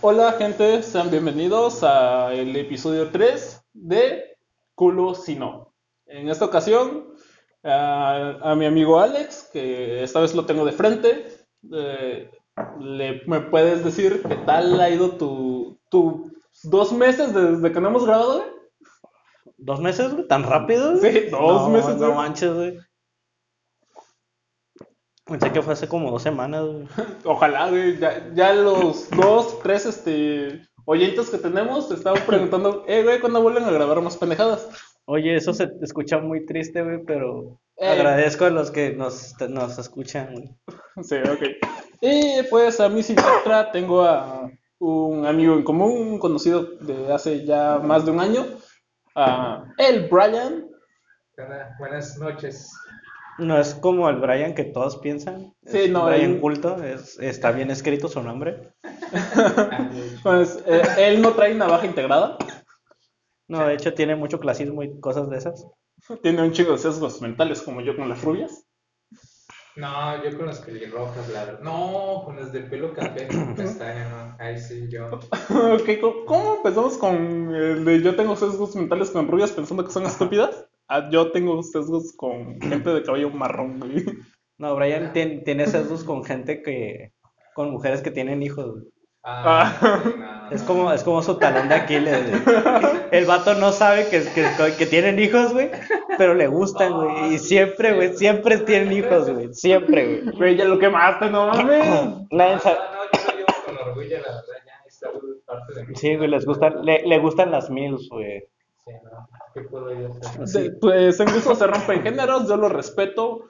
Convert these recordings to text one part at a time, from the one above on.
Hola gente, sean bienvenidos al episodio 3 de Culo Si No. En esta ocasión, a, a mi amigo Alex, que esta vez lo tengo de frente, eh, le, ¿me puedes decir qué tal ha ido tu, tu dos meses desde que no hemos grabado? güey? ¿Dos meses, güey? ¿Tan rápido? güey? Sí, dos No, meses, No manches, güey. Pensé que fue hace como dos semanas, güey. Ojalá, güey, ya, ya los dos, tres este, oyentes que tenemos te estaban preguntando, eh, güey, ¿cuándo vuelven a grabar más pendejadas? Oye, eso se escucha muy triste, güey, pero Eh. agradezco a los que nos, nos escuchan, güey. Sí, ok. Y pues a mí sin otra tengo a un amigo en común, conocido de hace ya más de un año, a el Brian. Buenas noches. No es como el Brian que todos piensan. Sí, Es no, Brian él- culto, es, está bien escrito su nombre. Pues eh, él no trae navaja integrada, No, de hecho tiene mucho clasismo y cosas de esas. tiene un chico de sesgos mentales como yo con las rubias. No, yo con las pelirrojas, la verdad. No, con las de pelo café, castaña, no. Ahí sí, yo. Ok, ¿cómo- ¿Cómo empezamos con el de yo tengo sesgos mentales con rubias pensando que son estúpidas? Ah, yo tengo sesgos con gente de cabello marrón, güey. No, Brian tien- tiene sesgos con gente que. con mujeres que tienen hijos, güey. Ah, Ah. no, Es no. como, es como su talón de Aquiles, güey. El vato no sabe que, que, que tienen hijos, güey, pero le gustan, güey. Y siempre, güey, siempre tienen hijos, güey. Siempre, güey. Güey, ya lo quemaste, no mames. Nadie No, sabe. no, yo lo llevo con orgullo, la verdad, ya esta parte de mí. Sí, güey, les gustan, le, le gustan las mills, güey. ¿Qué puedo yo hacer? Sí. De- Pues en gusto se rompen géneros, yo lo respeto.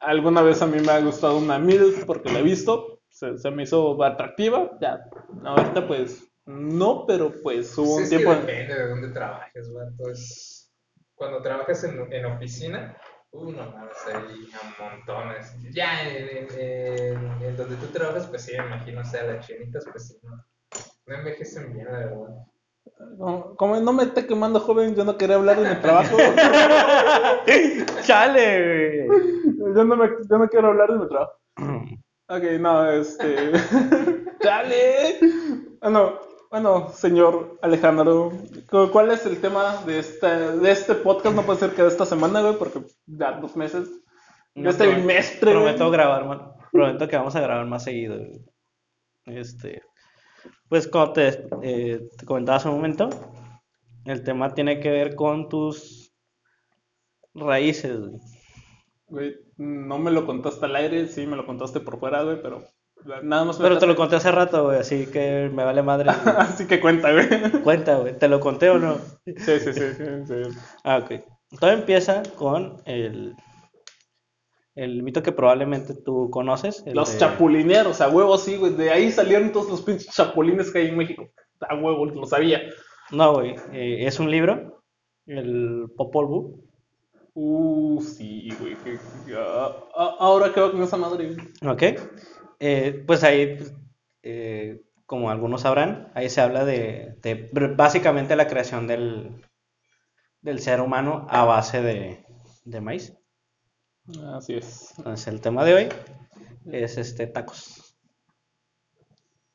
Alguna vez a mí me ha gustado una MILF porque la he visto, se, se me hizo atractiva. Ya, ahorita pues no, pero pues hubo Sí, un tiempo. depende de dónde trabajes, vato. Es... Cuando trabajas en, en oficina, uh, no mames, hay a montones. Ya en, en- en- en donde tú trabajas, pues sí, me imagino, o sea, las chinitas, pues sí, no, no envejecen bien, la verdad. Como, como no me esté quemando joven, yo no quería hablar de mi trabajo. ¡Chale, güey! yo, no me, yo no quiero hablar de mi trabajo. Ok, no, este. ¡Dale! Bueno, bueno, señor Alejandro, cu- ¿cuál es el tema de este, de este podcast? No puede ser que de esta semana, güey, porque ya dos meses. No, este prometo- bimestre, güey. Prometo grabar más, prometo que vamos a grabar más seguido, güey. Este, pues como te, eh, te comentaba hace un momento, el tema tiene que ver con tus raíces, güey. Güey, no me lo contaste al aire, sí me lo contaste por fuera, güey, pero nada más Pero te lo conté hace rato, güey, así que me vale madre. Así que cuenta, güey. Cuenta, güey, ¿te lo conté o no? Sí, sí, sí, sí, sí. Ah, ok. Todo empieza con el, el mito que probablemente tú conoces. Los de- chapulineros, a huevo, sí, güey. De ahí salieron todos los pinches chapulines que hay en México. A huevo, lo sabía. No, güey, eh, es un libro, el Popol Vuh. Uh, sí, güey. que- ah, ah, ahora qué va con esa madre. Ok. Eh, pues ahí, eh, como algunos sabrán, ahí se habla de, de básicamente la creación del, del ser humano a base de, de maíz. Así es. Entonces el tema de hoy es este tacos.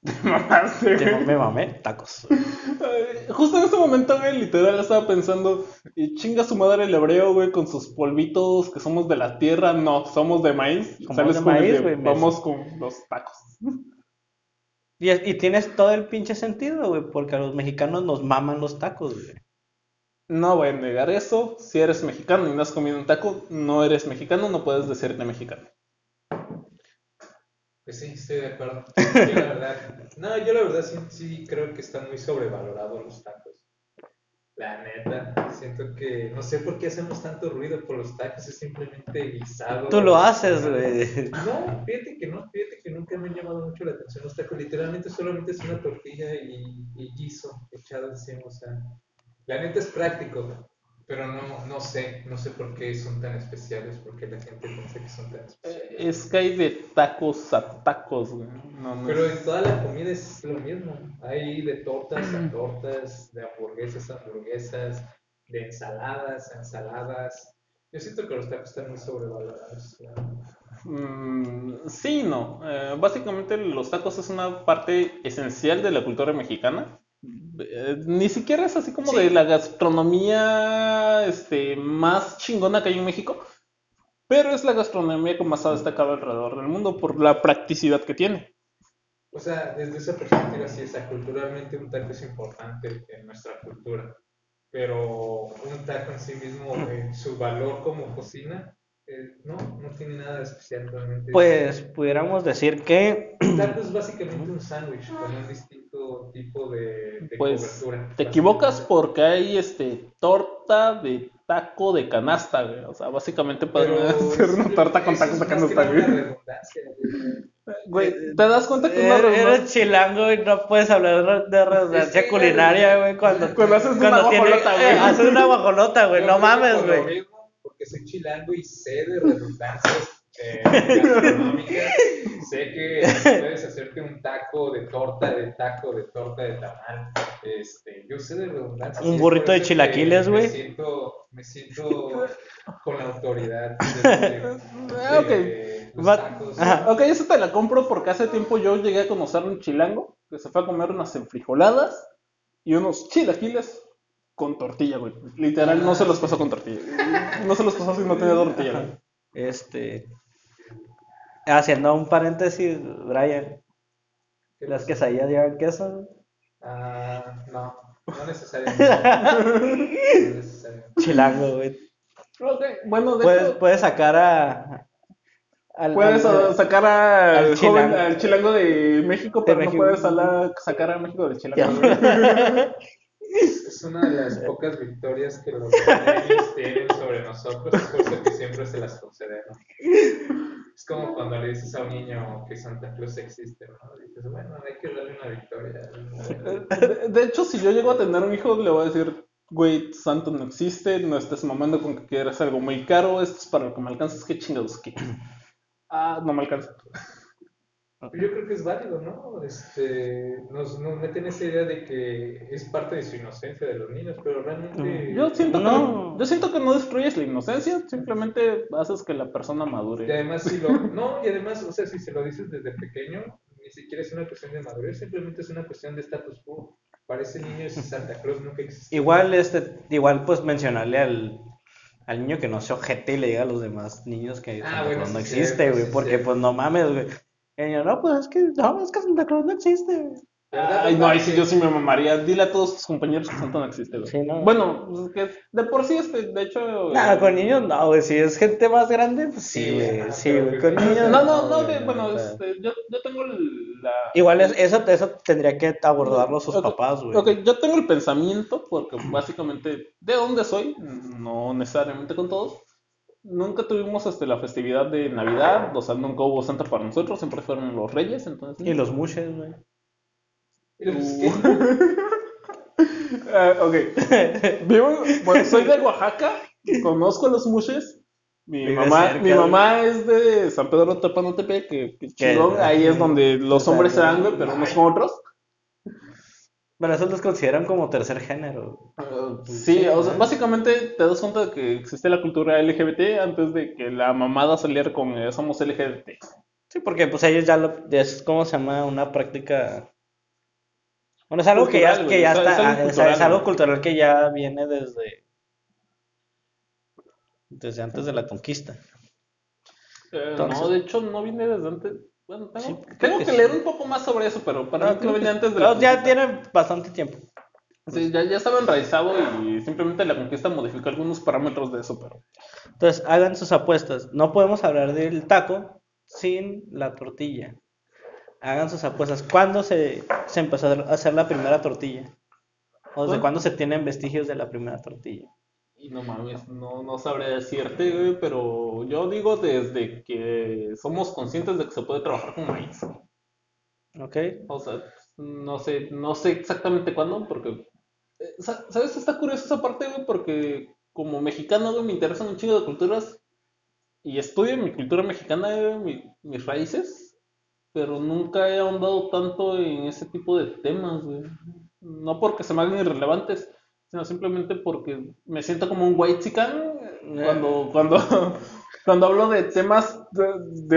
Mamaste, Te- güey. Me mamé, tacos. Ay, Justo en ese momento, güey, literal estaba pensando, y chinga su madre el hebreo, güey, con sus polvitos, que somos de la tierra, no, somos de maíz. Somos Sales de con el maíz, de, güey, me- Vamos con los tacos. Y, es- y tienes todo el pinche sentido, güey, porque a los mexicanos nos maman los tacos, güey. No voy a negar eso. Si eres mexicano y no has comido un taco, no eres mexicano, no puedes decirte mexicano. Pues sí, estoy de acuerdo. Yo la verdad, no, yo la verdad sí, sí creo que están muy sobrevalorados los tacos. La neta, siento que no sé por qué hacemos tanto ruido por los tacos, es simplemente guisado. Tú lo haces, güey. No, fíjate que no, fíjate que nunca me han llamado mucho la atención los tacos. Literalmente solamente es una tortilla y, y guiso echado encima. O sea, la neta es práctico, pero no, no sé, no sé por qué son tan especiales, por qué la gente piensa que son tan especiales. Eh, Es que hay de tacos a tacos, güey. No, no Pero es- en toda la comida es lo mismo. Hay de tortas a tortas, de hamburguesas a hamburguesas, de ensaladas a ensaladas. Yo siento que los tacos están muy sobrevalorados. Mm, sí, no. Eh, básicamente los tacos es una parte esencial de la cultura mexicana. Eh, ni siquiera es así como de la gastronomía este, más chingona que hay en México, pero es la gastronomía que más ha destacado alrededor del mundo por la practicidad que tiene. O sea, desde esa perspectiva, sí, sea, culturalmente un taco es importante en nuestra cultura, pero un taco en sí mismo, eh, su valor como cocina, no, no tiene nada de especial realmente. Pues pudiéramos decir que taco es básicamente un sándwich con un distinto tipo de, de Pues cobertura. te equivocas porque hay este torta de taco de canasta, güey. O sea, básicamente pueden Pero hacer una torta con tacos de canasta, güey. güey. Güey, ¿te das cuenta que una eres, redundancia- eres chilango y no puedes hablar de redundancia culinaria, güey, cuando, Cuando haces una cuando guajolota, güey. eh, haces una guajolota, güey, no mames, güey. Porque soy chilango y sé de redundancias eh, gastronómicas. sé que puedes hacerte un taco de torta, de taco, de torta, de tamal. Este, yo sé de redundancias. Un burrito de que chilaquiles, güey. Me siento, me siento con la autoridad de, de- ok. los tacos. Ajá. Ok, eso te la compro porque hace tiempo yo llegué a conocer un chilango que se fue a comer unas enfrijoladas y unos chilaquiles con tortilla, güey. Literal, no se los pasó con tortilla. No se los pasó si no tenía tortilla, güey. Este, haciendo un paréntesis, Brian, ¿Qué las quesadillas llevan queso, Ah, no, no necesariamente. No necesariamente. chilango, güey. Ok, bueno, de Puedes, hecho, puedes sacar a, al, puedes al- sacar al, al joven, chilango. al chilango de México, pero México. no puedes sacar a México del chilango. Es una de las pocas victorias que los millennials tienen sobre nosotros, es por eso que siempre se las concedemos. Es como cuando le dices a un niño que Santa Claus existe, ¿no? Dices, bueno, hay que darle una victoria. De, hecho, si yo llego a tener un hijo, le voy a decir, güey, santo no existe, no estés mamando con que quieres algo muy caro, esto es para lo que me alcanzas, qué chingados quieres. Ah, no me alcanza. Yo creo que es válido, ¿no? Este, nos, nos meten esa idea de que es parte de su inocencia de los niños, pero realmente... Yo siento, que No. yo siento que no destruyes la inocencia, simplemente haces que la persona Y madure. además, si lo, no, y además, o sea, si se lo dices desde pequeño, ni siquiera es una cuestión de madurez, simplemente es una cuestión de status quo. Para ese niño ese Santa Claus nunca existió. Igual, este, igual pues mencionarle al, al niño que no se ojete y le diga a los demás niños que Ah, bueno, no sí, existe, güey, sí, porque pues no mames, güey. Y no, pues es que, no, es que Santa Claus no existe. ¿Verdad? Ay, no, ahí sí yo sí me mamaría. Dile a todos tus compañeros que Santo no existe, güey. Sí, no. Bueno, pues es que de por sí, este, de hecho. Nada, eh, con niños no, güey, si es gente más grande, pues sí, Sí, güey, sí, güey, con no, niños No, no, no, güey, que, bueno, este, yo, yo tengo el- la. Igual es, eso, eso tendría que abordarlo sus papás, güey. Ok, yo tengo el pensamiento, porque básicamente de dónde soy, no necesariamente con todos. Nunca tuvimos este, la festividad de Navidad, o sea, nunca hubo Santa para nosotros, siempre fueron los Reyes, entonces. Y los mushes, güey. Uh. Eh, ok. Vivo, bueno, soy de Oaxaca, conozco a los mushes. Mi Vive mamá, cerca, mi güey. mamá es de San Pedro Tepanotepe, que, que chingón, ahí es donde los hombres se dan, güey, pero no son otros. Bueno, esos los consideran como tercer género. Sí, o sea, básicamente te das cuenta de que existe la cultura LGBT antes de que la mamada saliera con eh, somos LGBT. Sí, porque pues ellos ya lo, es como se llama una práctica. Bueno, es algo que ya, que ya está, es algo ah, cultural, es algo güey. cultural que ya viene desde, desde antes de la conquista. Eh, Entonces- no, de hecho no viene desde antes. Bueno, tengo, Sí, tengo que que, sí. leer un poco más sobre eso, pero para Ah, mí no creo viene que- antes de la no, ya tiene bastante tiempo. Sí, ya, ya estaba enraizado y simplemente la conquista modificó algunos parámetros de eso, pero... Entonces, hagan sus apuestas. No podemos hablar del taco sin la tortilla. Hagan sus apuestas. ¿Cuándo se, se empezó a hacer la primera tortilla? ¿O desde ¿Cuándo? cuándo se tienen vestigios de la primera tortilla? Y no mames, no, no sabré decirte, güey, pero yo digo desde que somos conscientes de que se puede trabajar con maíz. ¿Ok? O sea, no sé, no sé exactamente cuándo, porque... eh, sa- ¿Sabes? Está curiosa esa parte, güey, porque como mexicano, güey, me interesan un chingo de culturas y estudio mi cultura mexicana, güey, mi- mis raíces, pero nunca he ahondado tanto en ese tipo de temas, güey. No porque se me hagan irrelevantes, sino simplemente porque me siento como un white chican cuando, cuando, cuando hablo de temas, de,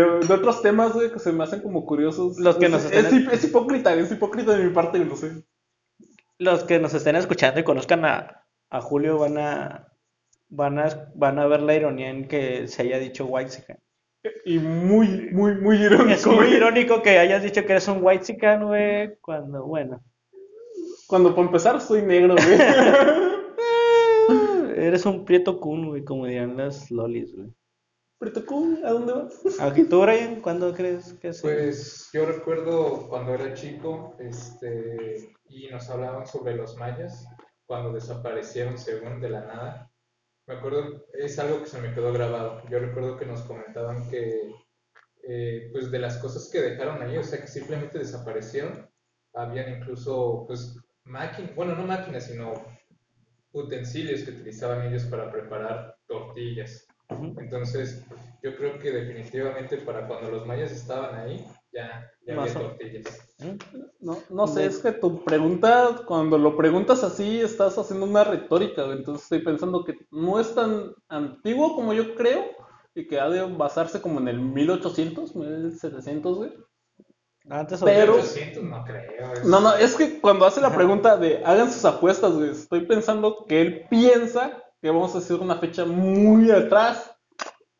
de- de otros temas, güey, que se me hacen como curiosos. Los que es, nos es, estén- es hipócrita, es hipócrita de mi parte, yo lo sé. Los que nos estén escuchando y conozcan a, a Julio van a, van a van a ver la ironía en que se haya dicho white Y muy, muy, muy irónico. Es muy güey. irónico que hayas dicho que eres un white güey, cuando, bueno, Cuando por empezar soy negro, güey. eres un prieto kun, güey, como dirían las lolis, güey. Pero tú, ¿a dónde vas? Aquí tú, Brian, ¿cuándo crees que es? Pues yo recuerdo cuando era chico, este, y nos hablaban sobre los mayas, cuando desaparecieron según de la nada. Me acuerdo, es algo que se me quedó grabado. Yo recuerdo que nos comentaban que, eh, pues de las cosas que dejaron ahí, o sea, que simplemente desaparecieron, habían incluso, pues, máquinas, bueno, no máquinas, sino utensilios que utilizaban ellos para preparar tortillas. Entonces, yo creo que definitivamente para cuando los mayas estaban ahí, ya, ya había tortillas. No, no sé, es que tu pregunta, cuando lo preguntas así, estás haciendo una retórica. Entonces estoy pensando que no es tan antiguo como yo creo y que ha de basarse como en el 1800, 1700, güey. Antes o Pero- 800, no creo. es- No, no, es que cuando hace la pregunta de hagan sus apuestas, güey, estoy pensando que él piensa que vamos a hacer una fecha muy atrás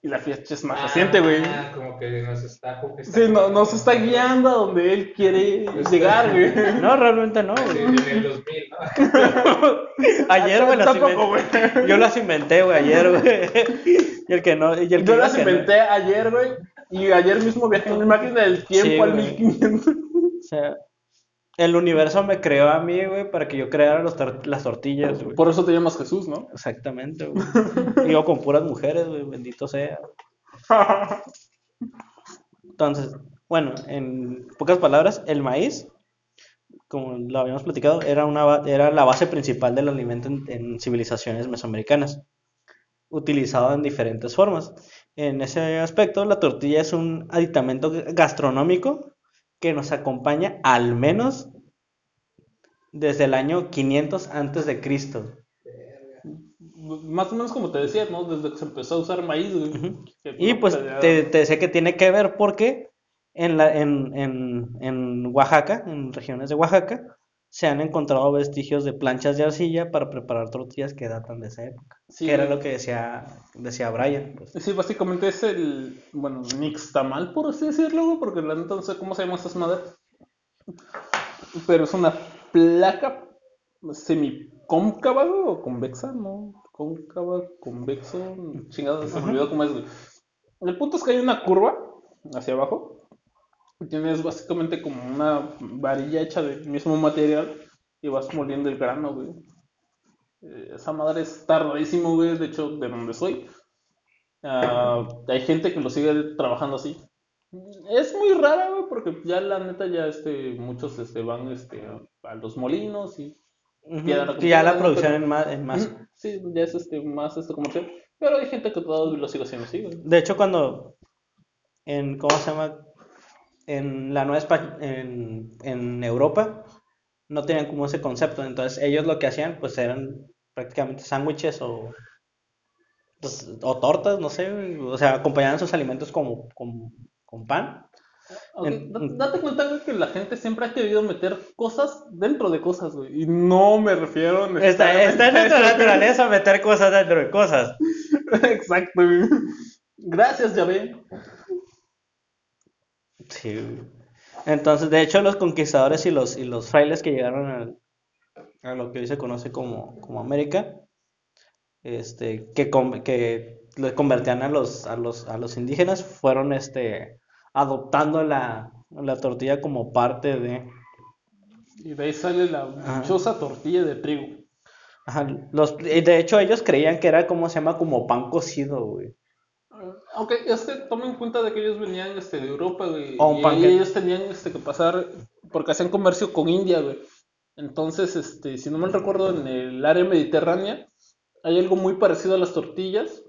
y la fecha es más reciente, güey. Ah, como que nos está... Sí, no, nos está guiando a donde él quiere llegar, güey. No, realmente no, Sí, güey. en el 2000, ¿no? Ayer, güey, las Tampoco, inventé. Yo las inventé, güey, ayer, güey. Y el que no, y el que Yo las que no. inventé ayer, güey. Y ayer mismo viajé en mi máquina del tiempo Sí, al güey. 1500. O sea, el universo me creó a mí, güey, para que yo creara los tor- las tortillas, güey. Por eso te llamas Jesús, ¿no? Exactamente, güey. Y yo con puras mujeres, güey, bendito sea. Entonces, bueno, en pocas palabras, el maíz, como lo habíamos platicado, era, una, era la base principal del alimento en, en civilizaciones mesoamericanas, utilizado en diferentes formas. En ese aspecto, la tortilla es un aditamento gastronómico que nos acompaña al menos desde el año 500 antes de Cristo. Más o menos como te decía, ¿no? Desde que se empezó a usar maíz, güey. Y pues te, te decía que tiene que ver porque en, la, en, en, en Oaxaca, en regiones de Oaxaca, se han encontrado vestigios de planchas de arcilla para preparar tortillas que datan de esa época. Sí, que era lo que decía, decía Brian. pues. Sí, básicamente es el, bueno, nixtamal, por así decirlo, porque la neta no sé cómo se llaman estas madres. Pero es una placa semicóncava, o convexa, ¿no? Cóncava, convexo, chingada, se me olvidó cómo es. El punto es que hay una curva hacia abajo. Tienes básicamente como una varilla hecha del mismo material y vas moliendo el grano, güey. Eh, Esa madre es tardísimo, güey, de hecho, de donde soy. Ah, hay gente que lo sigue trabajando así. Es muy rara, güey, porque ya la neta ya este, muchos este, van este, a los molinos y ya la producción pero- en más, en más. Sí, ya es este, más este comercial. Pero hay gente que todavía lo sigue haciendo así, güey. De hecho, cuando en, ¿cómo se llama? En la Nueva Espa- en, en Europa, no tenían como ese concepto. Entonces, ellos lo que hacían, pues eran prácticamente sándwiches o, pues, o tortas, no sé. O sea, acompañaban sus alimentos como, con, con pan. Date cuenta, güey, que la gente siempre ha querido meter cosas dentro de cosas, güey. Y no me refiero Está, está en nuestra naturaleza meter cosas dentro de cosas. Exacto, güey. Gracias, ya ve. Sí. Entonces, de hecho, los conquistadores y los, y los frailes que llegaron al- a lo que hoy se conoce como, como América, este, que, con- que le convertían a los, a los, a los indígenas, fueron este, adoptando la, la tortilla como parte de... Y de ahí sale la Ajá. dichosa tortilla de trigo. Ajá, los, y de hecho, ellos creían que era como se llama, como pan cocido, güey. Aunque es que tomen en cuenta de que ellos venían este, de Europa, güey. O un y ellos tenían este, que pasar, porque hacían comercio con India, güey. Entonces, este, si no mal recuerdo, en el área mediterránea hay algo muy parecido a las tortillas,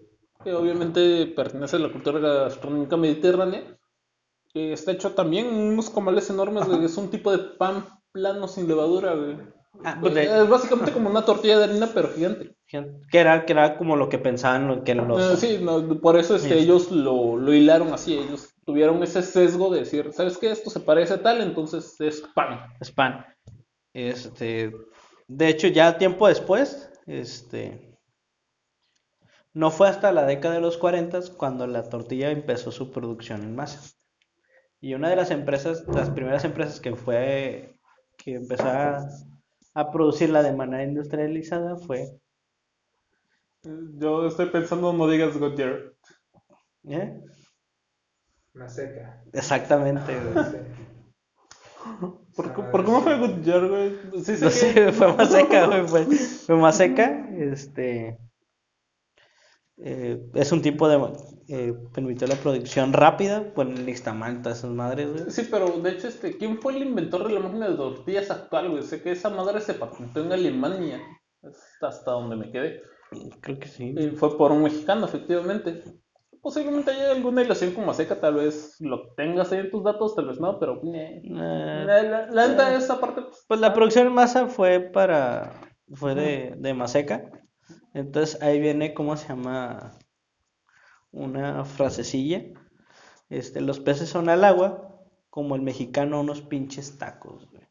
que obviamente pertenece a la cultura gastronómica mediterránea. que está hecho también unos comales enormes, güey. Es un tipo de pan plano sin levadura, güey. Ah, pues de- Es básicamente como una tortilla de harina, pero gigante. que era, que era como lo que pensaban lo- que los... Eh, sí, no, por eso es que Sí. ellos lo, lo hilaron así. Ellos tuvieron ese sesgo de decir, ¿sabes qué? Esto se parece a tal, entonces es pan. Spam. Este, de hecho, ya tiempo después, este, no fue hasta la década de los 40 cuando la tortilla empezó su producción en masa. Y una de las empresas, las primeras empresas que fue, que empezó a, a producirla de manera industrializada fue, Yo estoy pensando, no digas Goodyear. ¿eh? Maseca. Exactamente, güey. Sí. ¿Por, cómo sí. fue Goodyear, güey? Sí, sé No que- sé, fue más seca, güey, fue, fue más seca, este, eh, es un tipo de, eh, permitió la producción rápida, pues todas esas madres, güey. Sí, pero de hecho, este, ¿quién fue el inventor de la máquina de tortillas actual, güey? Sé que esa madre se patentó en Alemania. Hasta donde me quedé. Creo que sí. Y fue por un mexicano, efectivamente. Posiblemente haya alguna relación con Maseca, tal vez lo tengas ahí en tus datos, tal vez no, pero... eh. La, neta, esa parte... Pues, pues la producción en masa fue para, fue de, de Maseca, entonces ahí viene, ¿cómo se llama? Una frasecilla, este, los peces son al agua, como el mexicano unos pinches tacos, güey.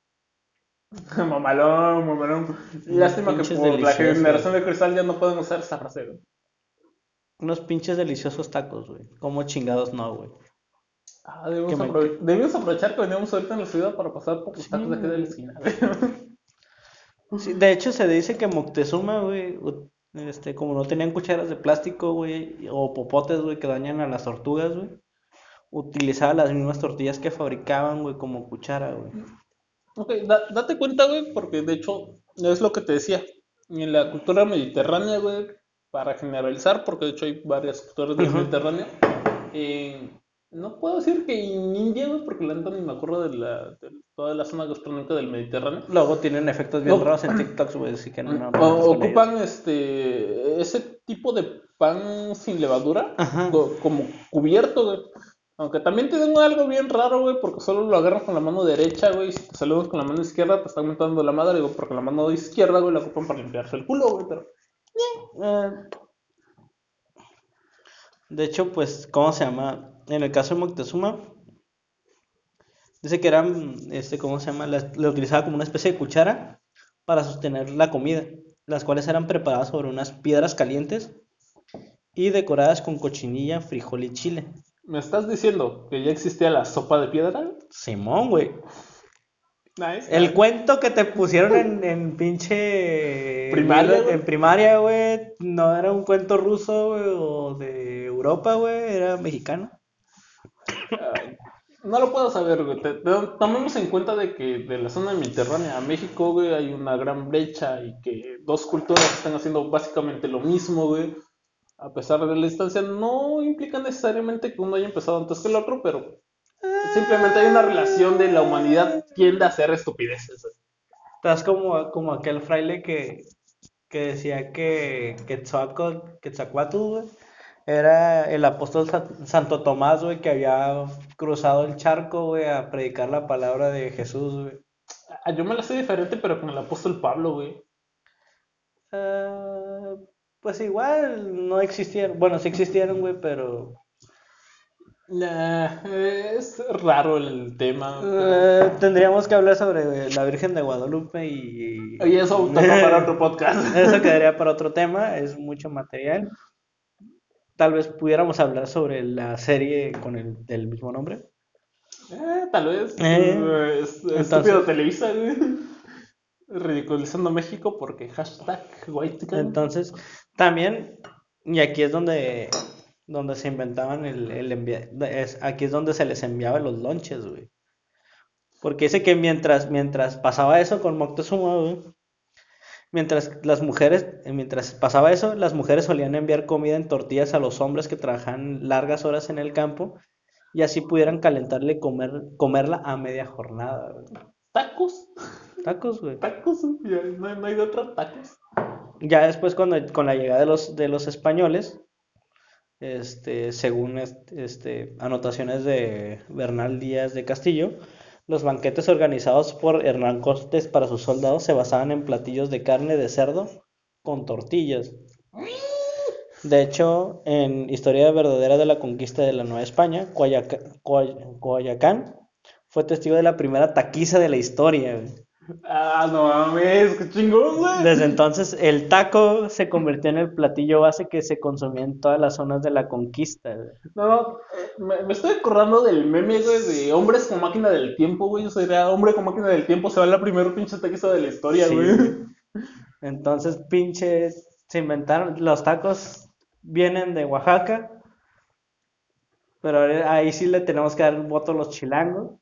Mamalón, mamalón. Lástima que por la generación de cristal ya no pueden usar esa frase, güey. Unos pinches deliciosos tacos, güey. Como chingados no, güey. Ah, me- aprove- debimos aprovechar que veníamos ahorita en la ciudad para pasar por los Sí, tacos de aquí de la esquina, güey. Sí, de hecho, se dice que Moctezuma, güey, este, como no tenían cucharas de plástico, güey, o popotes, güey, que dañan a las tortugas, güey, utilizaba las mismas tortillas que fabricaban, güey, como cuchara, güey. Ok, da- date cuenta, güey, porque de hecho es lo que te decía. En la cultura mediterránea, güey, para generalizar, porque de hecho hay varias culturas del. Mediterráneo. eh, no puedo decir que en India, güey, porque la neta ni me acuerdo de, la, de toda la zona gastronómica del Mediterráneo. Luego tienen efectos bien No. raros en TikToks, güey, así que no, no, no, ellos. ocupan este ese tipo de pan sin levadura Ajá. co- como cubierto, güey. Aunque también tienen algo bien raro, güey, porque solo lo agarran con la mano derecha, güey, y si te saludas con la mano izquierda te están mentando la madre, digo, porque la mano izquierda, güey, la ocupan para limpiarse el culo, güey, pero... Eh, de hecho, pues, ¿cómo se llama? En el caso de Moctezuma, dice que eran, este, ¿cómo se llama? La, la utilizaba como una especie de cuchara para sostener la comida, las cuales eran preparadas sobre unas piedras calientes y decoradas con cochinilla, frijol y chile. ¿Me estás diciendo que ya existía la sopa de piedra? Simón, güey. Nice. El cuento que te pusieron en, en pinche Primaria, en primaria, güey, no era un cuento ruso, güey, o de Europa, güey, era mexicano. No lo puedo saber, güey. Tomemos en cuenta de que de la zona mediterránea a México, güey, hay una gran brecha y que dos culturas están haciendo básicamente lo mismo, güey. A pesar de la distancia, no implica necesariamente que uno haya empezado antes que el otro, pero simplemente hay una relación de la humanidad tiende a hacer estupideces. Estás como, como aquel fraile que, que decía que güey, era el apóstol Sa- Santo Tomás, güey, que había cruzado el charco, güey, a predicar la palabra de Jesús, güey. Ah, Yo me la sé diferente, pero con el apóstol Pablo, güey. Ah, pues igual no existieron, bueno, sí existieron, güey, pero es raro el tema. pero- eh, tendríamos que hablar sobre la Virgen de Guadalupe y Oye, eso toca para otro podcast. eso quedaría para otro tema, es mucho material. Tal vez pudiéramos hablar sobre la serie con el del mismo nombre. Eh, tal vez. Eh, es- entonces- Estúpido Televisa, güey. Ridiculizando México porque hashtag white Entonces, también, y aquí es donde, donde se inventaban el, el envia- es, aquí es donde se les enviaba los lonches, güey. Porque dice que mientras, mientras pasaba eso con Moctezuma, güey, mientras las mujeres, eh, mientras pasaba eso, las mujeres solían enviar comida en tortillas a los hombres que trabajaban largas horas en el campo y así pudieran calentarle y comer, comerla a media jornada, güey. Tacos, Tacos, güey. tacos, ya, no, no hay de otra, tacos. Ya después cuando con la llegada de los de los españoles, este, según est- este, anotaciones de Bernal Díaz de Castillo, Los banquetes organizados por Hernán Cortés para sus soldados se basaban en platillos de carne de cerdo con tortillas. De hecho, en Historia verdadera de la conquista de la Nueva España, Coyaca- Coy- Coyoacán fue testigo de la primera taquiza de la historia. Ah, no mames, qué chingón, güey. Desde entonces, el taco se convirtió en el platillo base que se consumía en todas las zonas de la conquista. güey. No, no, eh, me, me estoy acordando del meme, güey, de hombres con máquina del tiempo, güey. O sea, era hombre con máquina del tiempo, se va la primera pinche taquiza de la historia, Sí, güey. Entonces, pinche, se inventaron, los tacos vienen de Oaxaca, pero ahí sí le tenemos que dar voto a los chilangos.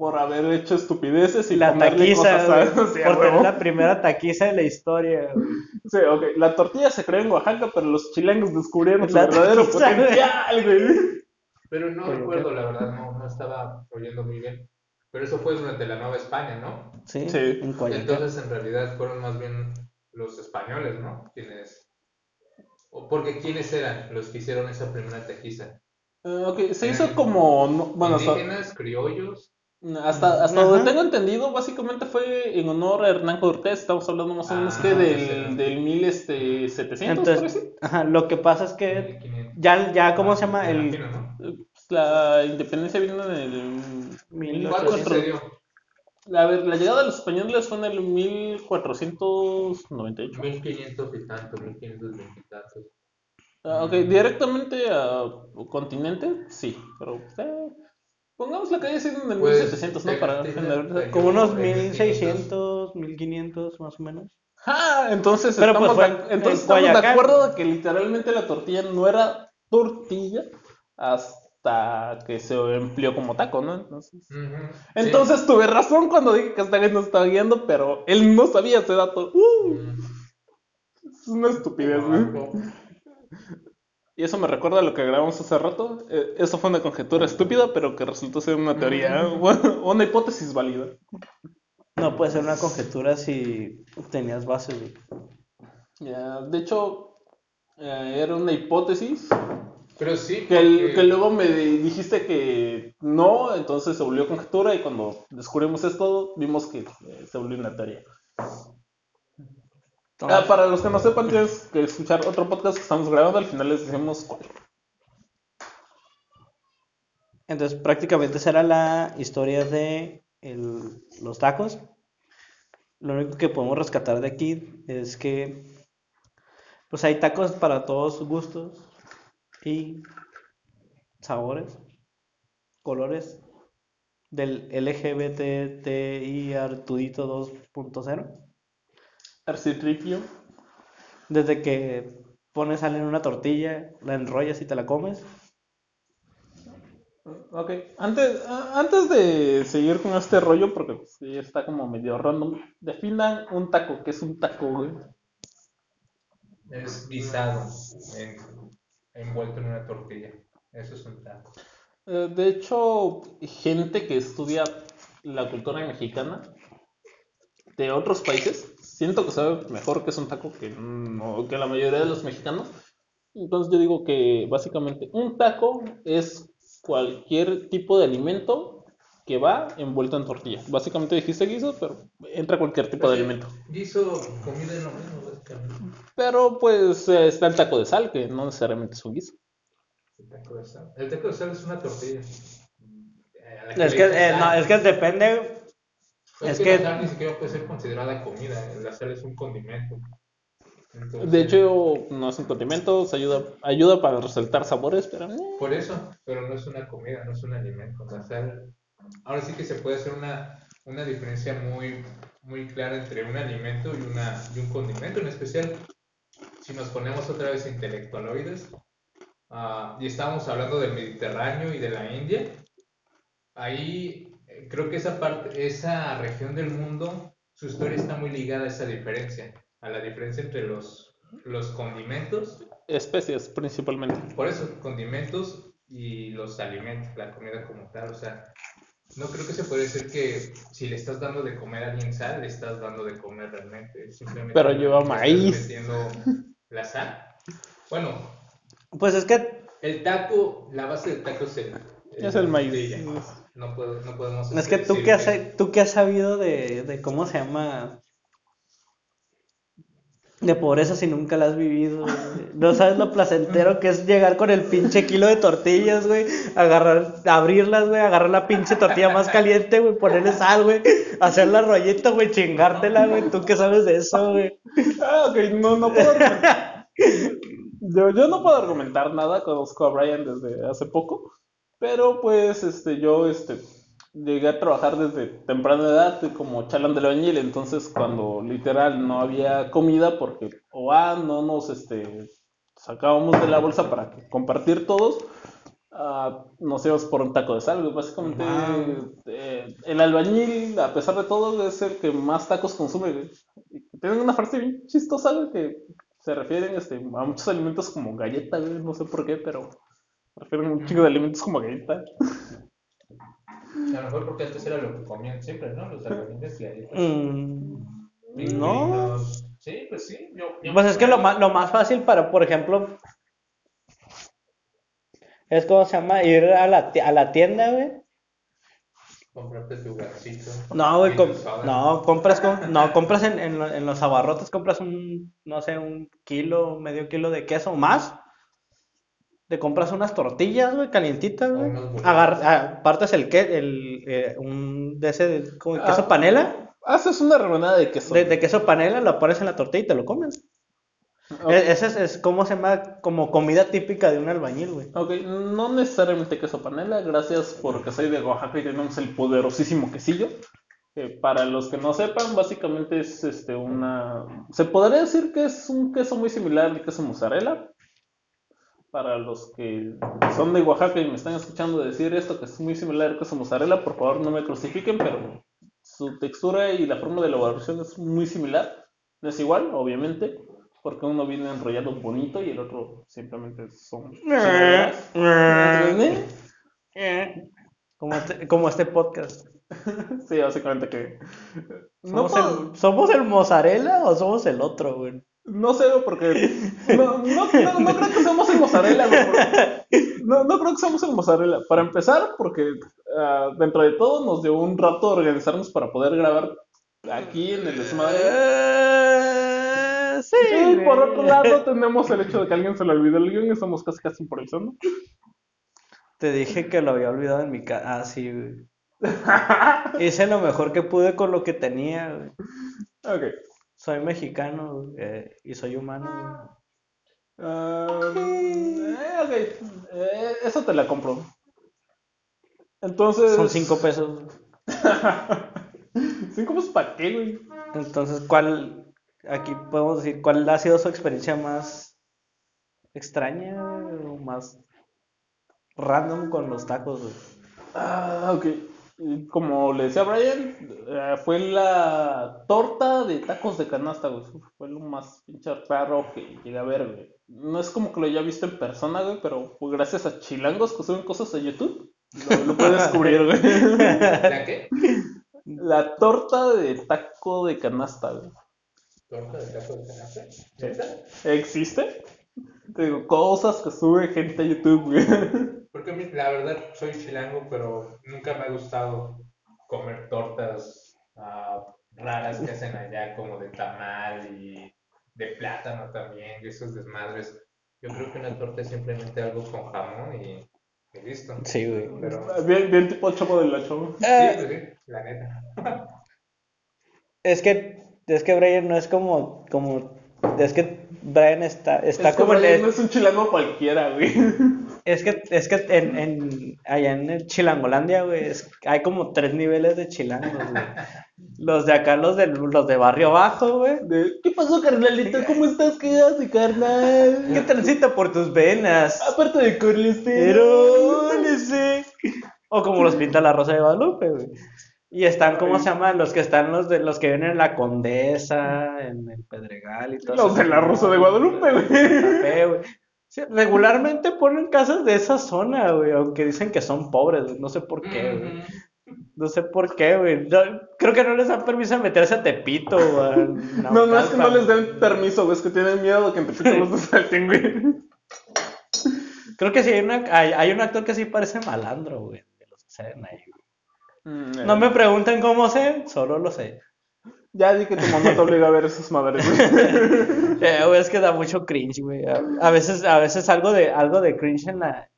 Por haber hecho estupideces y La taquiza, cosas a- por tener la primera taquiza de la historia. güey. Sí, ok. La tortilla se creó en Oaxaca, pero los chilangos descubrieron su La verdadero taquiza, güey. potencial, güey. Pero no recuerdo, la verdad, no, no estaba oyendo muy bien. Pero eso fue durante la Nueva España, ¿no? Sí, Sí. en. Entonces, en realidad, fueron más bien los españoles, ¿no? Quienes... o Porque ¿quiénes eran los que hicieron esa primera tequiza? Eh, ok, se hizo como, no- bueno, Indígenas, criollos. Hasta, hasta Ajá. donde tengo entendido, básicamente fue en honor a Hernán Cortés. Estamos hablando más o menos Ah, que sí. del, del 1700, por Entonces, así. ajá, lo que pasa es que 1500. ya, ya, ¿cómo se llama? El. Pues La independencia vino en el ¿Cuándo 1400. sucedió? A ver, la llegada de los españoles fue en el 1498. 1500 y tanto, 1520 y tantos. Ah, ok, directamente a continente, sí, pero eh, pongamos la calle así en el Pues, 1700, ¿no? Para generar... como unos en 1600, 1500 más o menos. Ah, entonces Pero, estamos, pues, de, fue entonces en estamos de acuerdo de que literalmente la tortilla no era tortilla hasta que se empleó como taco, ¿no? Entonces, entonces tuve razón cuando dije que Castañeda nos estaba guiando, pero él no sabía ese dato. ¡Uh! es una estupidez, güey. Y eso me recuerda a lo que grabamos hace rato. Eh, eso fue una conjetura estúpida, pero que resultó ser una teoría, ¿eh? Una hipótesis válida. No puede ser una conjetura si tenías bases. Ya, de hecho, eh, era una hipótesis Pero sí, que, el- que luego me dijiste que no, entonces se volvió conjetura y cuando descubrimos esto vimos que eh, se volvió una teoría. Ah, para los que no sepan, tienes que escuchar otro podcast que estamos grabando, al final les decimos cuál. Entonces, prácticamente esa era la historia de el- los tacos. Lo único que podemos rescatar de aquí es que pues hay tacos para todos gustos y sabores, colores del LGBTI Artudito 2.0. Arcitripio. Desde que pones sal en una tortilla, la enrollas y te la comes. Ok, antes, antes de seguir con este rollo, porque pues, sí está como medio random, definan un taco, ¿qué es un taco, güey? es guisado, en- envuelto en una tortilla. Eso es un taco. Eh, de hecho, gente que estudia la cultura mexicana de otros países, siento que sabe mejor que es un taco que, no- que la mayoría de los mexicanos. Entonces yo digo que básicamente un taco es cualquier tipo de alimento que va envuelto en tortilla. Básicamente dijiste guiso, pero entra cualquier tipo de alimento. Guiso, comida es lo mismo, básicamente. Pero pues eh, está el taco de sal, que no necesariamente es un guiso. El taco de sal. El taco de sal es una tortilla. Eh, a la Es que, eh, no, es que depende. Es, es que, que- la sal ni siquiera puede ser considerada comida. La sal es un condimento. Entonces, De hecho, no es un condimento, se ayuda, ayuda para resaltar sabores, pero... eh, Por eso, pero no es una comida, no es un alimento. La sal, ahora sí que se puede hacer una, una diferencia muy, muy clara entre un alimento y, una, y un condimento, en especial si nos ponemos otra vez intelectualoides ah, y estábamos hablando del Mediterráneo y de la India, ahí creo que esa parte, esa región del mundo, su historia está muy ligada a esa diferencia, a la diferencia entre los, los condimentos Especias principalmente. por eso, condimentos y los alimentos, la comida como tal, o sea, no creo que se puede decir que si le estás dando de comer a alguien sal, le estás dando de comer realmente. Simplemente Pero le lleva maíz. metiendo la sal. Bueno, Pues es que el taco, la base del taco es el, Es el maíz. No, puedo, no podemos... Es que tú que has, tú que has sabido de, de cómo se llama de pobreza si nunca la has vivido, güey. No sabes lo placentero que es llegar con el pinche kilo de tortillas, güey, agarrar, abrirlas, güey, agarrar la pinche tortilla más caliente, güey, ponerle sal, güey, hacer la rollita, güey, chingártela, güey. ¿Tú qué sabes de eso, güey? Ah, ok, no, no puedo argumentar. Yo, yo no puedo argumentar nada, conozco a Brian desde hace poco, pero pues este, yo este, llegué a trabajar desde temprana edad como chalán del albañil, entonces cuando literal no había comida porque o ah, no nos este, sacábamos de la bolsa para compartir todos, ah, nos íbamos por un taco de sal. Básicamente eh, el albañil, a pesar de todo, es el que más tacos consume, Tienen una frase bien chistosa, que se refieren este, a muchos alimentos como galleta, güey, no sé por qué, pero refieren a un chico de alimentos como galleta. A lo mejor porque antes era lo que comían siempre, ¿no? Los albañiles y ahí. pues, Mm, no. Sí, pues sí. Yo, yo Pues es que lo más, lo más fácil para, por ejemplo, es como se llama, ir a la, a la tienda, güey. Comprarte tu gansito. No, güey, no, compras, con- no, compras en, en, lo- en los abarrotes, compras un, no sé, un kilo, medio kilo de queso más. Te compras unas tortillas, güey, calientitas, güey. ah, partes el que, el, eh, un, de ese, de- como el queso Ah. panela, Haces una rebanada de queso. de, de queso panela, lo pones en la tortilla y te lo comes. Ok. E- Ese es, es como se llama, como comida típica de un albañil, güey. Ok, no necesariamente queso panela, gracias porque soy de Oaxaca y tenemos el poderosísimo quesillo. Que para los que no sepan, básicamente es este una. Se podría decir que es un queso muy similar al queso mozzarella. Para los que son de Oaxaca y me están escuchando decir esto, que es muy similar al queso mozzarella, por favor no me crucifiquen, pero su textura y la forma de elaboración es muy similar. No es igual, obviamente, porque uno viene enrollado bonito y el otro simplemente son. chingaderas. Como este, como este podcast. Sí, básicamente que. ¿Somos, el, ¿Somos el mozzarella o somos el otro, güey? No sé, porque. No, no, no, no creo que seamos el mozzarella, No, no creo que seamos el mozzarella. Para empezar, porque ah, dentro de todo nos dio un rato organizarnos para poder grabar aquí en el desmadre. Eh, sí. Y por otro lado, tenemos el hecho de que alguien se le olvidó el guion y estamos casi casi improvisando. Te dije que lo había olvidado en mi casa. Ah, sí, güey. Hice lo mejor que pude con lo que tenía, güey. Ok. Soy mexicano eh, y soy humano, Ah, eh, ok. Eh, eso te la compro. Entonces. Son cinco pesos. ¿Cinco pesos para qué, güey? Entonces, ¿cuál, aquí podemos decir, cuál ha sido su experiencia más extraña o más random con los tacos, güey? Ah, ok. Como le decía Brian, eh, fue la torta de tacos de canasta, güey. Fue lo más pinche raro que llegué a ver, güey. No es como que lo haya visto en persona, güey, pero fue gracias a chilangos que suben cosas a YouTube. Lo, lo pude descubrir, güey. ¿La qué? La torta de taco de canasta, güey. ¿Torta de taco de canasta? ¿Neta? ¿Existe? Te digo, cosas que sube gente a YouTube, güey. Porque a mí, la verdad, soy chilango, pero nunca me ha gustado comer tortas ah, raras que hacen allá, como de tamal y de plátano también, y esos desmadres. Yo creo que una torta es simplemente algo con jamón y, y listo. Sí, güey. Pero Bien, bien tipo chavo del ocho. sí, Eh, pues sí, la neta. es que, es que Brian no es como, como, es que Brian está, está Es como en Brian el- no es un chilango cualquiera, güey. Es que, es que en, en, allá en el Chilangolandia, güey, es- hay como tres niveles de chilangos, güey. Los de acá, los de, los de barrio bajo, güey. ¿Qué pasó, carnalito? ¿Cómo estás? ¿Qué haces, carnal? ¿Qué transita por tus venas? Aparte de Pero, colesterol. no sé. O como los pinta la Rosa de Guadalupe, güey. Y están, ¿cómo se llama? Los que están, los de los que vienen en la Condesa, en el Pedregal y todo Los de la Rosa de Guadalupe, güey. Sí, regularmente ponen casas de esa zona, güey, aunque dicen que son pobres, güey, no sé por qué, güey. No sé por qué, güey. Creo que no les dan permiso de meterse a Tepito, güey. No, no es que no les den permiso, güey, es que tienen miedo de que en Tepito los desalten, güey. Creo que sí, hay, una, hay, hay un actor que sí parece malandro, güey, de los que salen ahí, güey. Mm, eh, No me pregunten cómo sé, solo lo sé. Ya di que tu mamá te obliga a ver esas madres. Eh, güey, es que da mucho cringe, güey. A, a veces, a veces algo de, algo de cringe en la,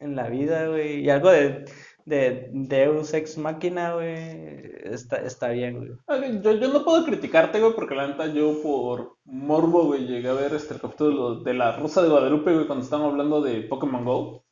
en la vida, güey. Y algo de, de Deus Ex Machina, güey. Está, está bien, güey. Ok, Yo, yo no puedo criticarte, güey, porque la neta yo por morbo, güey, llegué a ver este el capítulo de la Rosa de Guadalupe, güey, cuando estaban hablando de Pokémon Go,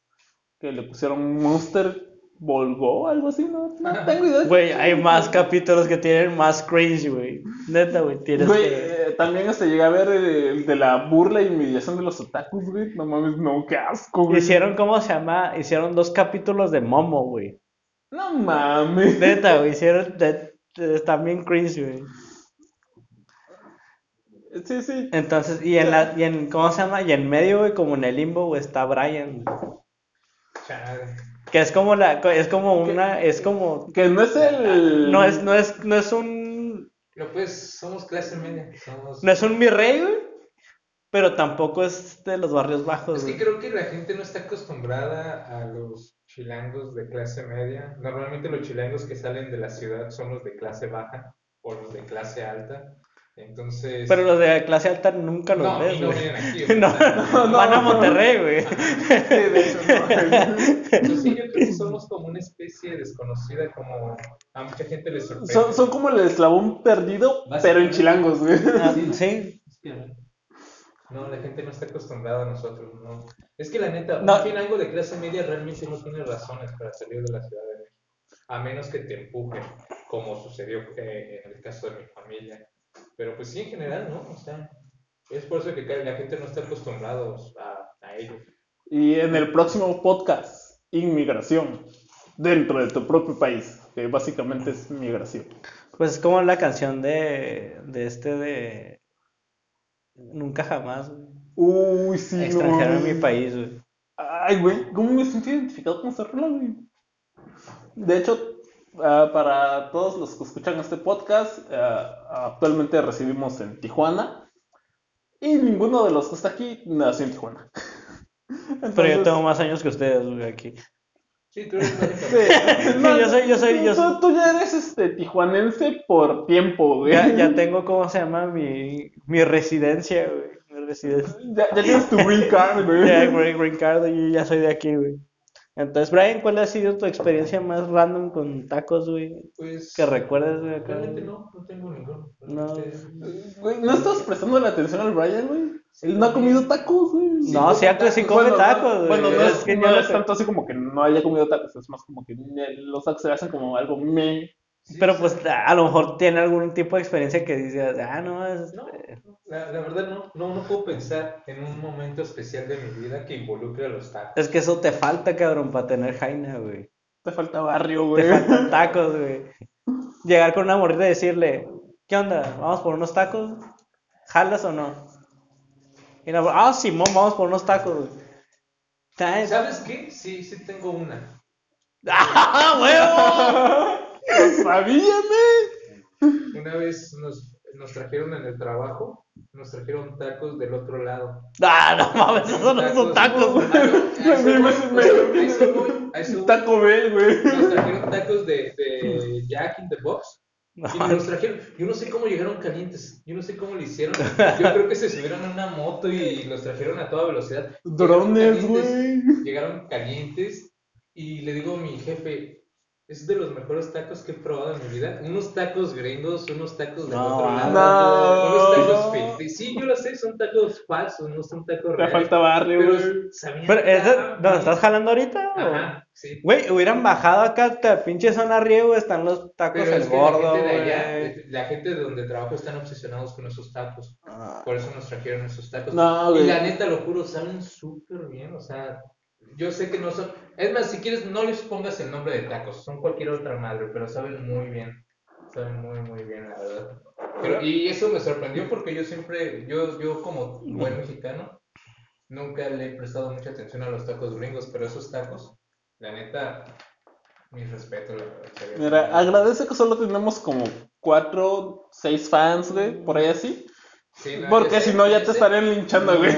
que le pusieron Monster Go, algo así, no, no tengo idea. Güey, hay más capítulos que tienen más cringe, güey. Neta, güey, tienes Güey, que... eh, también hasta llegué a ver el, el de la burla y humillación de los otakus, güey. No mames, no, qué asco, güey. Hicieron, ¿cómo se llama? Hicieron dos capítulos de Momo, güey. No mames. Neta, güey, hicieron... de- de- también cringe, güey. Sí, sí. Entonces, y en la, y en, ¿cómo se llama? Y en medio, güey, como en el limbo, güey, está Brian. güey. Chale. Que es como la, es como una, es como, Que no es el. no es, no es, no es un, Pero pues somos clase media. Somos... no es un mi rey, güey, pero tampoco es de los barrios bajos, Es que güey. creo que la gente no está acostumbrada a los chilangos de clase media. Normalmente los chilangos que salen de la ciudad son los de clase baja o los de clase alta. Entonces... Pero los de clase alta nunca los no, ves, no güey. aquí. No, sea, no. van a Monterrey, güey. Sí, de hecho, no. Pues sí, yo creo que somos como una especie desconocida, como a mucha gente les sorprende. Son, son como el eslabón perdido, pero en chilangos, güey. Ah, Sí, No, la gente no está acostumbrada a nosotros, ¿no? Es que la neta, No. un chilango de clase media realmente no tiene razones para salir de la Ciudad de México, a menos que te empujen, como sucedió eh, en el caso de mi familia. Pero pues sí, en general, ¿no? O sea, es por eso que la gente no está acostumbrada a, a ello. Y en el próximo podcast, inmigración dentro de tu propio país, que básicamente es migración. Pues es como la canción de, de este de Nunca jamás, güey. Uy, sí, no Extranjero en mi país, güey. Ay, güey, ¿cómo me sentí identificado con esta rola, güey? De hecho, ah, para todos los que escuchan este podcast, ah, actualmente residimos en Tijuana y ninguno de los que está aquí nació en Tijuana. Pero yo tengo más años que ustedes, güey, aquí. Sí, tú eres sí, no, Yo soy- yo soy- yo tú, soy- tú ya eres este tijuanense por tiempo, güey. Ya, ya tengo, ¿cómo se llama? Mi, mi residencia, güey. Mi residencia. Ya, ya tienes tu green card, güey. Ya, green, green card, y ya soy de aquí, güey. Entonces, Brian, ¿cuál ha sido tu experiencia más random con tacos, güey? Pues, Que recuerdes, güey, acá. realmente no, no tengo ninguno. No. Realmente- Güey, ¿no estás prestando la atención al Brian, güey? Él no ha comido tacos, güey. No, come sí, sí tacos. come Bueno, tacos, no, güey. Bueno, no es, que no es tanto así como que no haya comido tacos, es más como que los tacos se hacen como algo me. Sí, Pero sí. pues a lo mejor tiene algún tipo de experiencia que dices, ah, no, es... No, la, la verdad no, no, no puedo pensar en un momento especial de mi vida que involucre a los tacos. Es que eso te falta, cabrón, para tener jaina, güey. Te falta barrio, Te güey. faltan tacos, güey. Llegar con una morrita y decirle, ¿qué onda? ¿Vamos por unos tacos? ¿Jalas o no? Y la ah, Simón, vamos por unos tacos. ¿Sabes qué? Sí, sí tengo una. ¡Ah, huevo! Lo sabía, me. Una vez nos, nos trajeron en el trabajo, nos trajeron tacos del otro lado. Ah, no mames, esos no son tacos, güey. No. Taco Bell, güey. Nos trajeron tacos de, de Jack in the Box. Y nos trajeron, yo no sé cómo llegaron calientes, yo no sé cómo lo hicieron. Yo creo que se subieron a una moto y los trajeron a toda velocidad. Drones, güey. Llegaron calientes y le digo a mi jefe, es de los mejores tacos que he probado en mi vida. Unos tacos gringos, unos tacos del No, otro lado. no. Unos tacos ficticios. Sí, yo lo sé, son tacos falsos, no son tacos Te reales. falta barrio, pero güey. sabían Pero, ¿es de- ¿dónde estás jalando ahorita? o? Ajá, sí. Güey, hubieran bajado acá hasta pinche zona riego, están los tacos Pero el es que gordo, la gente de allá, la gente de donde trabajo están obsesionados con esos tacos. Ah. Por eso nos trajeron esos tacos. No, y güey. la neta, lo juro, saben súper bien. O sea, yo sé que no son. Es más, si quieres, no les pongas el nombre de tacos. Son cualquier otra madre, pero saben muy bien. Saben muy, muy bien, la verdad. Pero, y eso me sorprendió porque yo siempre, yo, yo como buen mexicano, nunca le he prestado mucha atención a los tacos gringos, pero esos tacos, la neta, mi respeto, la verdad. Mira, agradece que solo tenemos como cuatro, seis fans, güey, por ahí así. Sí, no, Porque si no ya te estarían linchando, güey.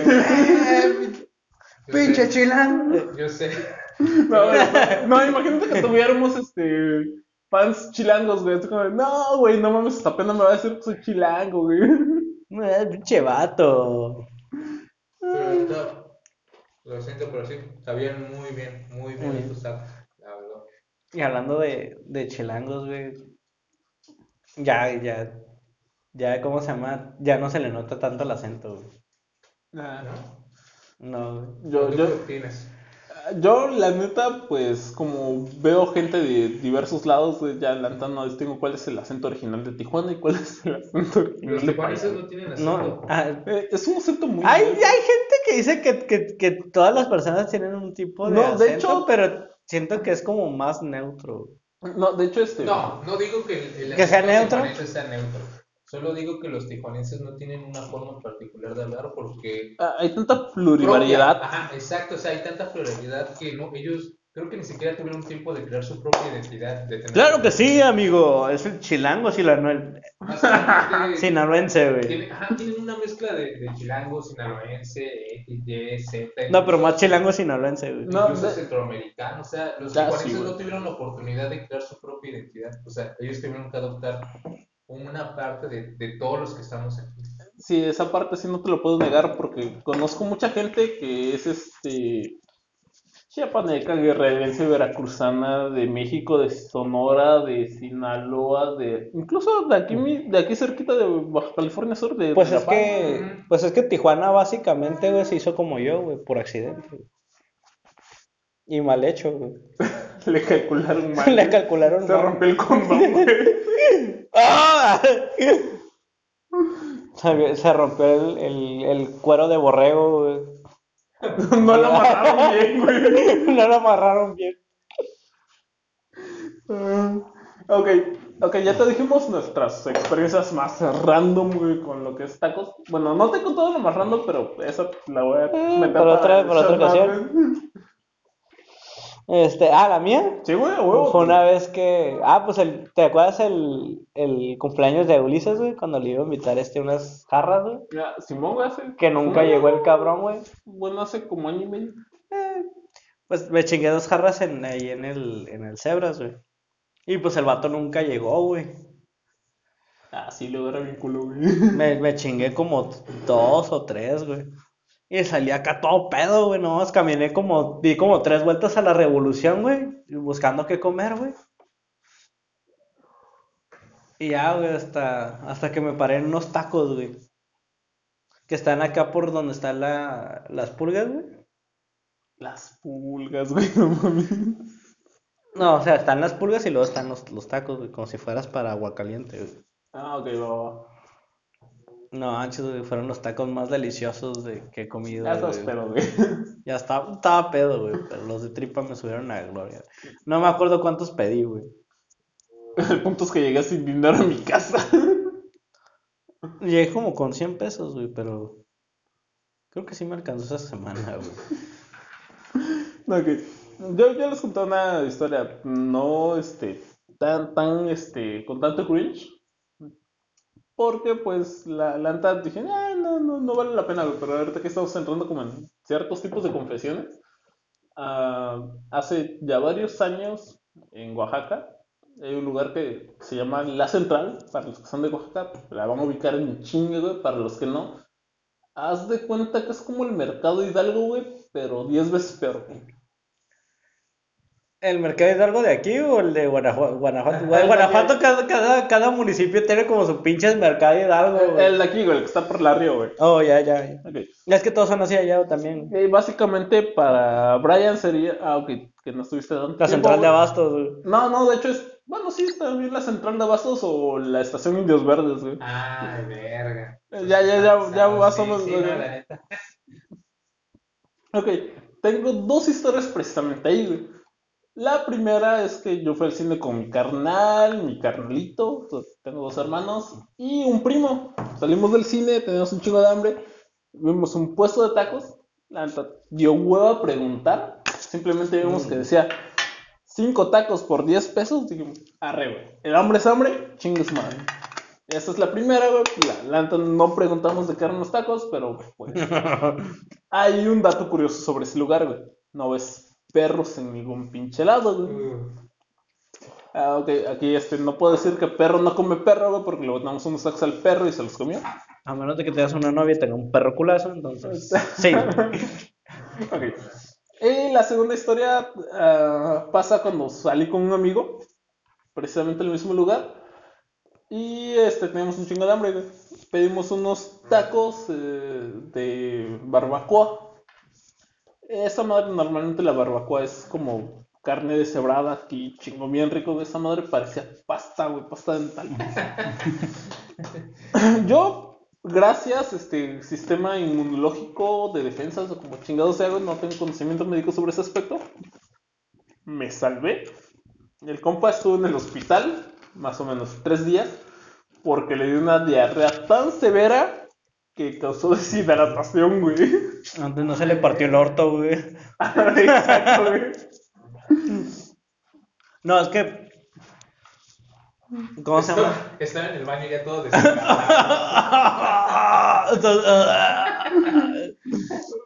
Pinche chilango. Yo sé. No, no, no, imagínate que tuviéramos este fans chilangos, güey. Así como, no, güey, no mames, hasta apenas me va a decir que soy chilango, güey. Eh, Pinche vato. Pero no, lo siento, pero sí, sabían muy bien, muy bien estos la verdad. Y hablando de, de chilangos, güey. Ya, ya. Ya, ¿cómo se llama? Ya no se le nota tanto el acento, güey. No, güey. Yo, ¿Tú yo, yo, la neta, pues, como veo gente de diversos lados, güey, ya la neta no distingo cuál es el acento original de Tijuana y cuál es el acento original Los de no tienen acento. No, ah, Eh, es un acento muy hay, hay gente que dice que, que, que todas las personas tienen un tipo de No, de acento, hecho- pero siento que es como más neutro. No, de hecho, este. No, no digo que el, el ¿Que neutro? sea neutro. Solo digo que los tijuanenses no tienen una forma particular de hablar porque ah, Hay tanta plurivariedad. propia. Ajá, exacto, o sea, hay tanta pluralidad que no, ellos creo que ni siquiera tuvieron tiempo de crear su propia identidad. De tener Claro que sí, amigo. Es el chilango sinaloense, Básicamente, sinaloense, güey. tienen, ajá, tienen una mezcla de, de chilango, sinaloense, X, Y, Z. No, pero más chilango sinaloense, güey. No, incluso de- centroamericano, o sea, los Ah, tijuanenses sí, no tuvieron la oportunidad de crear su propia identidad, o sea, ellos tuvieron que adoptar una parte de, de todos los que estamos aquí. Sí, esa parte sí no te lo puedo negar porque conozco mucha gente que es este chiapaneca, guerrerense, veracruzana, de México, de Sonora, de Sinaloa, de incluso de aquí de aquí cerquita de Baja California Sur, de Pues es que, pues es que Tijuana básicamente, güey, se hizo como yo, güey, por accidente. güey. Y mal hecho, güey. le calcularon mal. Le calcularon Se mal. rompió el condón, güey. ¡Ah! Se, rompió el, el, el cuero de borrego, güey. No la amarraron bien, güey. No lo amarraron bien. Ah, Ok, ok, ya te dijimos nuestras experiencias más random, güey, con lo que es tacos. Bueno, no te he contado lo más random, pero esa la voy a Eh, meter para otra- el para otra ocasión. Este, ah, la mía. Sí, güey, huevo. Fue una vez que, ah, pues el, ¿te acuerdas el, el cumpleaños de Ulises, güey? Cuando le iba a invitar este unas jarras, güey. Ya, Simón, güey, hace. Que nunca llegó el cabrón, güey. Bueno, hace como año y medio. Pues me chingué dos jarras en, ahí en el, en el Zebras, güey. Y pues el vato nunca llegó, güey. Ah, sí, luego era bien culo, güey. Me, me chingué como dos o tres, güey. Y salí acá todo pedo, güey. No, caminé como, di como tres vueltas a la revolución, güey. Buscando qué comer, güey. Y ya, güey, hasta, hasta que me paré en unos tacos, güey. Que están acá por donde están la, las pulgas, güey. Las pulgas, güey, no mames. No, o sea, están las pulgas y luego están los, los tacos, güey. Como si fueras para agua caliente, güey. Ah, ok, va, va. No, güey, fueron los tacos más deliciosos de, que he comido, Ya estás güey. pedo, güey. Ya estaba, estaba pedo, güey, pero los de tripa me subieron a la gloria. No me acuerdo cuántos pedí, güey. El punto es que llegué sin dinero a mi casa. Llegué como con 100 pesos, güey, pero creo que sí me alcanzó esa semana, güey. No. Yo, yo les conté una historia, no, este, tan, tan, este, con tanto cringe. Porque, pues, la, la neta dije, "Ah, no, no, no vale la pena, güey", Pero ahorita que estamos entrando como en ciertos tipos de confesiones. ah, hace ya varios años, en Oaxaca, hay un lugar que se llama La Central, para los que son de Oaxaca, la van a ubicar en chingue, güey, para los que no. Haz de cuenta que es como el mercado Hidalgo, güey, pero 10 veces peor, güey. ¿El mercado es algo de aquí o el de Guanajuato? Guanajuato, de Guanajuato cada, cada, cada municipio tiene como su pinche mercado de algo, güey. El de aquí, güey, el que está por la río, güey. Oh, ya, ya. ya. Ok. Es que todos son así allá también. Y básicamente para Brian sería. Ah, ok, que no estuviste dando. La tiempo, central de güey. abastos, güey. No, no, de hecho es. Bueno, sí, también la central de abastos o la estación Indios Verdes, güey. Ay, verga. Ya, ya, ya, ya Sí, más o menos, sí, güey. no, la neta. Ok, tengo dos historias precisamente ahí, güey. La primera es que yo fui al cine con mi carnal, mi carnalito, tengo dos hermanos y un primo. Salimos del cine, teníamos un chingo de hambre, vimos un puesto de tacos, la neta dio huevo a preguntar, simplemente vimos que decía cinco tacos por 10 pesos, dijimos, arre, güey. El hambre es hambre, chingue su madre. Esa es la primera, güey. La, la no preguntamos de qué eran los tacos, pero pues. Hay un dato curioso sobre ese lugar, güey. No ves perros en ningún pinche lado, güey. Uh, Ah, ok, aquí este, no puedo decir que perro no come perro, güey, porque le botamos unos tacos al perro y se los comió. A menos de que tengas una novia y tenga un perro culazo, entonces. Sí. Ok. Y la segunda historia ah, pasa cuando salí con un amigo, precisamente en el mismo lugar, y este, teníamos un chingo de hambre, güey. Pedimos unos tacos eh, de barbacoa. Esa madre, normalmente la barbacoa es como carne deshebrada, aquí chingo bien rico, güey. Esa madre parecía pasta, güey, pasta dental. Yo, gracias, este sistema inmunológico de defensas o como chingados sea, güey, no tengo conocimiento médico sobre ese aspecto. Me salvé. El compa estuvo en el hospital, más o menos tres días, porque le dio una diarrea tan severa que causó deshidratación, güey. Antes no se le partió el orto, güey. Exacto, güey. No, es que. ¿Cómo se llama? Estaba en el baño ya todo.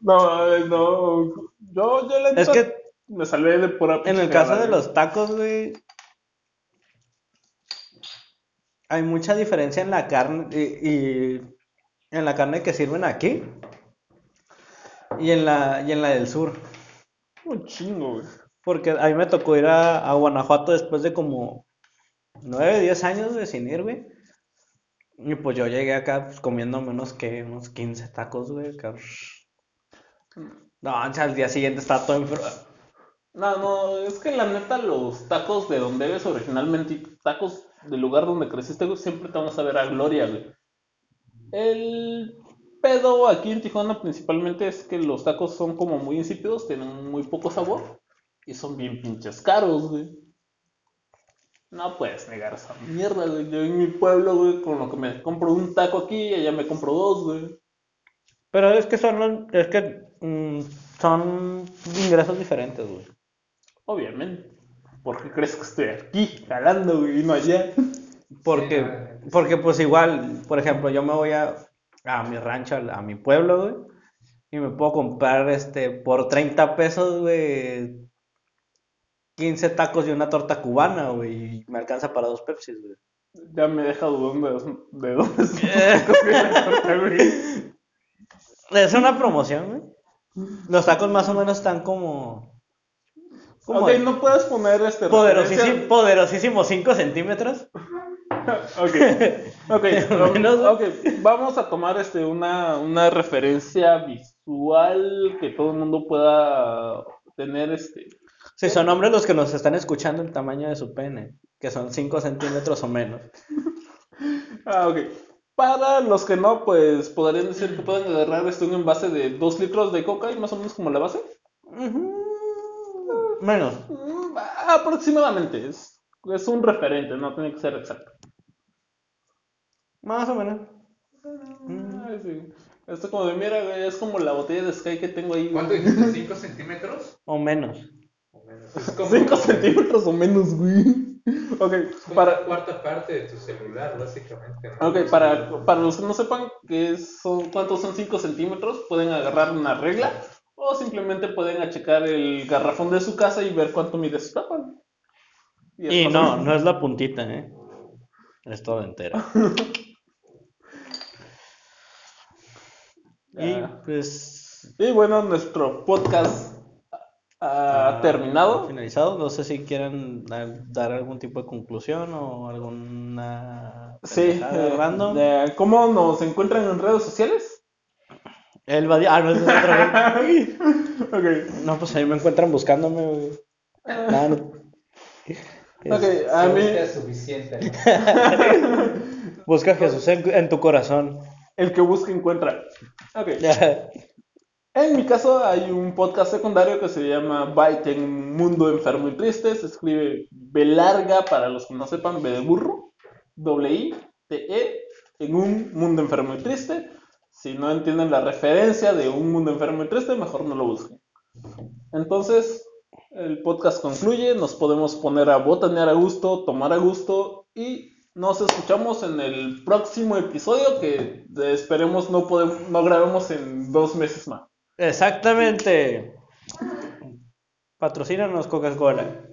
No, no. Yo, yo la Es que me salvé de pura en el caso de los tacos, güey. Hay mucha diferencia en la carne y, y en la carne que sirven aquí y en la, y en la del sur. Un chingo, güey. Porque a mí me tocó ir a, a Guanajuato después de como 9, 10 años de sin ir, güey. Y pues yo llegué acá pues, comiendo menos que unos 15 tacos, güey. acá. No, o sea, al día siguiente estaba todo enfermo. No, no, es que la neta los tacos de donde eres originalmente y tacos del lugar donde creciste, güey, siempre te van a saber a gloria, güey. El pedo aquí en Tijuana principalmente es que los tacos son como muy insípidos, tienen muy poco sabor y son bien pinches caros, güey. No puedes negar esa mierda, güey. Yo en mi pueblo, güey, con lo que me compro un taco aquí, allá me compro dos, güey. Pero es que son, es que mm, son ingresos diferentes, güey. Obviamente. ¿Por qué crees que estoy aquí jalando, güey, y no allá? Porque, Sí, porque pues igual, por ejemplo, yo me voy a, a mi rancho, a, a mi pueblo, güey, y me puedo comprar este por 30 pesos, güey, 15 tacos y una torta cubana, güey, y me alcanza para dos Pepsis, güey. Ya me deja dudando de, de dónde güey. Es una promoción, güey. Los tacos más o menos están como... como Ok, no puedes poner este poderosísimo, poderosísimo 5 centímetros. Ok, ok, Menos, ¿no? ok, vamos a tomar este una, una referencia visual que todo el mundo pueda tener este. Si son hombres los que nos están escuchando el tamaño de su pene, que son 5 centímetros o menos. Ah, ok. Para los que no, pues podrían decir que pueden agarrar este un envase de 2 litros de coca y más o menos como la base. Menos. Mm, Aproximadamente, es, es un referente, no tiene que ser exacto. Más o menos. Ay, sí. Esto como de, mira, güey, es como la botella de Sky que tengo ahí. ¿Cuánto dijiste? ¿5 centímetros? O menos. O menos. Es como, 5 centímetros o menos, güey. Ok, es como para, una cuarta parte de tu celular, básicamente. ¿no? ok, para, para los que no sepan qué son, cuántos son 5 centímetros, pueden agarrar una regla o simplemente pueden achecar el garrafón de su casa y ver cuánto mide su tapa. Y o no, no es la puntita, ¿eh? Es todo Y Ah. pues. Y bueno, nuestro podcast ha ah, terminado. Finalizado. No sé si quieren dar, dar algún tipo de conclusión o alguna. Sí, eh, random. de ¿cómo nos encuentran en redes sociales? Él va a- Ah, no, es güey. Ok, No, pues ahí me encuentran buscándome, güey. Nada, no. ok, a mí, es suficiente. ¿no? Busca a Jesús en, en tu corazón. El que busca encuentra. Ok. En mi caso hay un podcast secundario que se llama Byte en un mundo enfermo y triste. Se escribe B larga para los que no sepan, B de burro, doble I, T E, en un mundo enfermo y triste. Si no entienden la referencia de un mundo enfermo y triste, mejor no lo busquen. Entonces, el podcast concluye, nos podemos poner a botanear a gusto, tomar a gusto y nos escuchamos en el próximo episodio que esperemos no, podemos, no grabemos en dos meses más. Exactamente. Patrocínanos Coca-Cola.